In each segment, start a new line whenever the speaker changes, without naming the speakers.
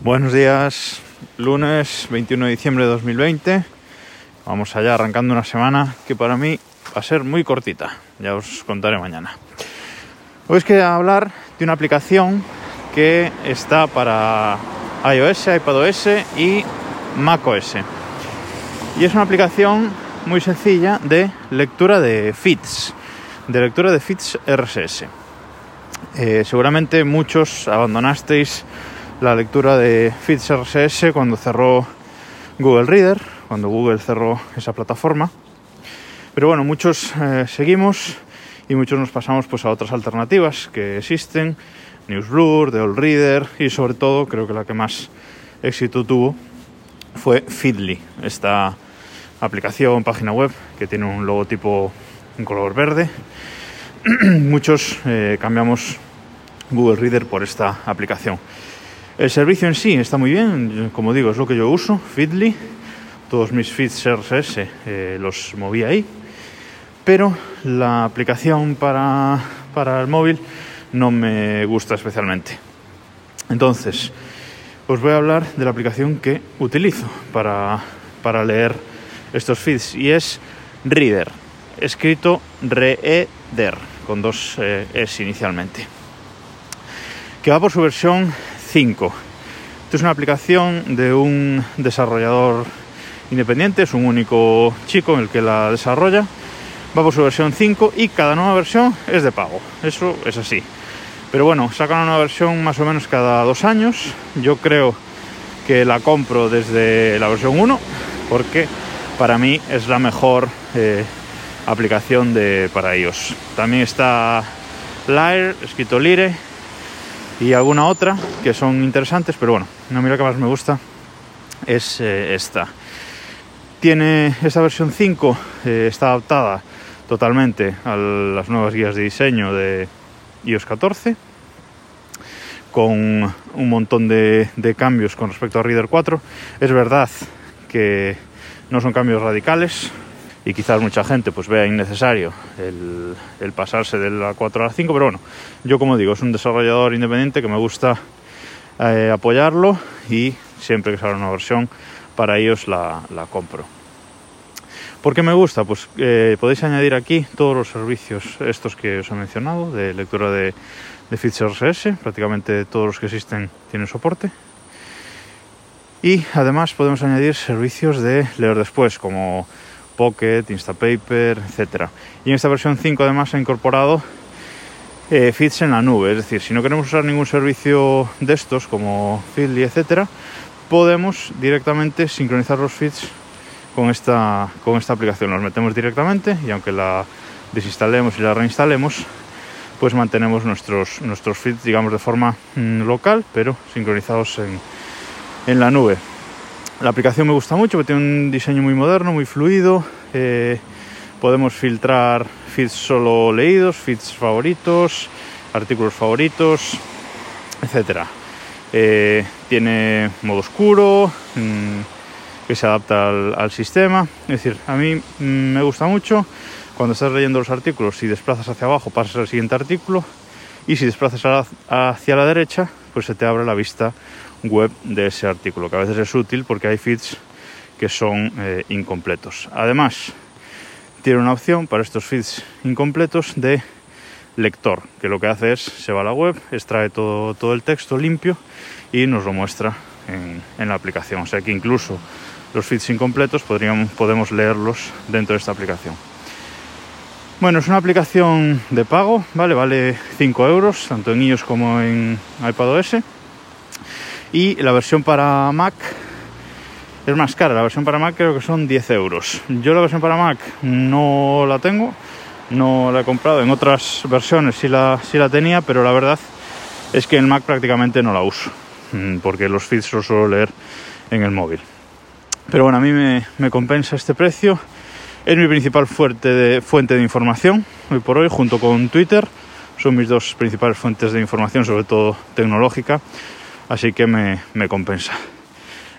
Buenos días, lunes 21 de diciembre de 2020. Vamos allá arrancando una semana que para mí va a ser muy cortita. Ya os contaré mañana. Hoy os quería hablar de una aplicación que está para iOS, iPadOS y macOS. Y es una aplicación muy sencilla de lectura de feeds, de lectura de feeds RSS. Eh, seguramente muchos abandonasteis la lectura de feeds RSS cuando cerró Google Reader, cuando Google cerró esa plataforma. Pero bueno, muchos eh, seguimos y muchos nos pasamos pues a otras alternativas que existen, Newsblur, The All Reader y sobre todo creo que la que más éxito tuvo fue Feedly, esta aplicación, página web que tiene un logotipo en color verde. muchos eh, cambiamos Google Reader por esta aplicación. El servicio en sí está muy bien, como digo, es lo que yo uso, Feedly. Todos mis feeds RSS eh, los moví ahí. Pero la aplicación para, para el móvil no me gusta especialmente. Entonces, os voy a hablar de la aplicación que utilizo para, para leer estos feeds y es Reader, escrito Reeder, con dos eh, S inicialmente, que va por su versión 5. Esto es una aplicación de un desarrollador independiente, es un único chico en el que la desarrolla. Va por su versión 5 y cada nueva versión es de pago. Eso es así. Pero bueno, sacan una versión más o menos cada dos años. Yo creo que la compro desde la versión 1 porque para mí es la mejor eh, aplicación de, para iOS. También está Lyre, escrito Lire, y alguna otra que son interesantes, pero bueno, a mí la que más me gusta es eh, esta. Tiene esta versión 5, eh, está adaptada totalmente a las nuevas guías de diseño de iOS 14, con un montón de, de cambios con respecto a Reader 4. Es verdad que no son cambios radicales, y quizás mucha gente pues vea innecesario el, pasarse de la 4 a la 5, pero bueno, yo como digo, es un desarrollador independiente que me gusta eh, apoyarlo y siempre que salga una versión para ellos la, compro. ¿Por qué me gusta? Pues eh, podéis añadir aquí todos los servicios estos que os he mencionado de lectura de, de feeds RSS, prácticamente todos los que existen tienen soporte. Y además podemos añadir servicios de leer después, como Pocket, Instapaper, etc. Y en esta versión 5 además ha incorporado eh, feeds en la nube, es decir, si no queremos usar ningún servicio de estos como Feedly, etc., podemos directamente sincronizar los feeds con esta, con esta aplicación. Los metemos directamente y aunque la desinstalemos y la reinstalemos, pues mantenemos nuestros, nuestros feeds, digamos, de forma mm, local, pero sincronizados en, en la nube. La aplicación me gusta mucho porque tiene un diseño muy moderno, muy fluido. Eh, podemos filtrar feeds solo leídos, feeds favoritos, artículos favoritos, etc. Eh, tiene modo oscuro mm, que se adapta al, sistema. Es decir, a mí mm, me gusta mucho. Cuando estás leyendo los artículos, si desplazas hacia abajo, pasas al siguiente artículo. Y si desplazas hacia la derecha, pues se te abre la vista web de ese artículo, que a veces es útil porque hay feeds que son eh, incompletos. Además, tiene una opción para estos feeds incompletos de lector, que lo que hace es se va a la web, extrae todo, todo el texto limpio y nos lo muestra en, en, la aplicación. O sea que incluso los feeds incompletos podríamos, podemos leerlos dentro de esta aplicación. Bueno, es una aplicación de pago, ¿vale? Vale 5 euros, tanto en iOS como en iPadOS y la versión para Mac es más cara. La versión para Mac creo que son 10 euros. Yo la versión para Mac no la tengo, no la he comprado. En otras versiones sí la, sí la tenía, pero la verdad es que en Mac prácticamente no la uso, mm, porque los feeds los suelo leer en el móvil. Pero bueno, a mí me, compensa este precio. Es mi principal fuente de, información hoy por hoy, junto con Twitter. Son mis dos principales fuentes de información, sobre todo tecnológica así que me, compensa.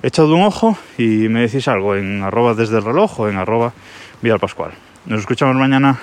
Echad un ojo y me decís algo en arroba desde el reloj o en arroba Vidal Pascual. Nos escuchamos mañana.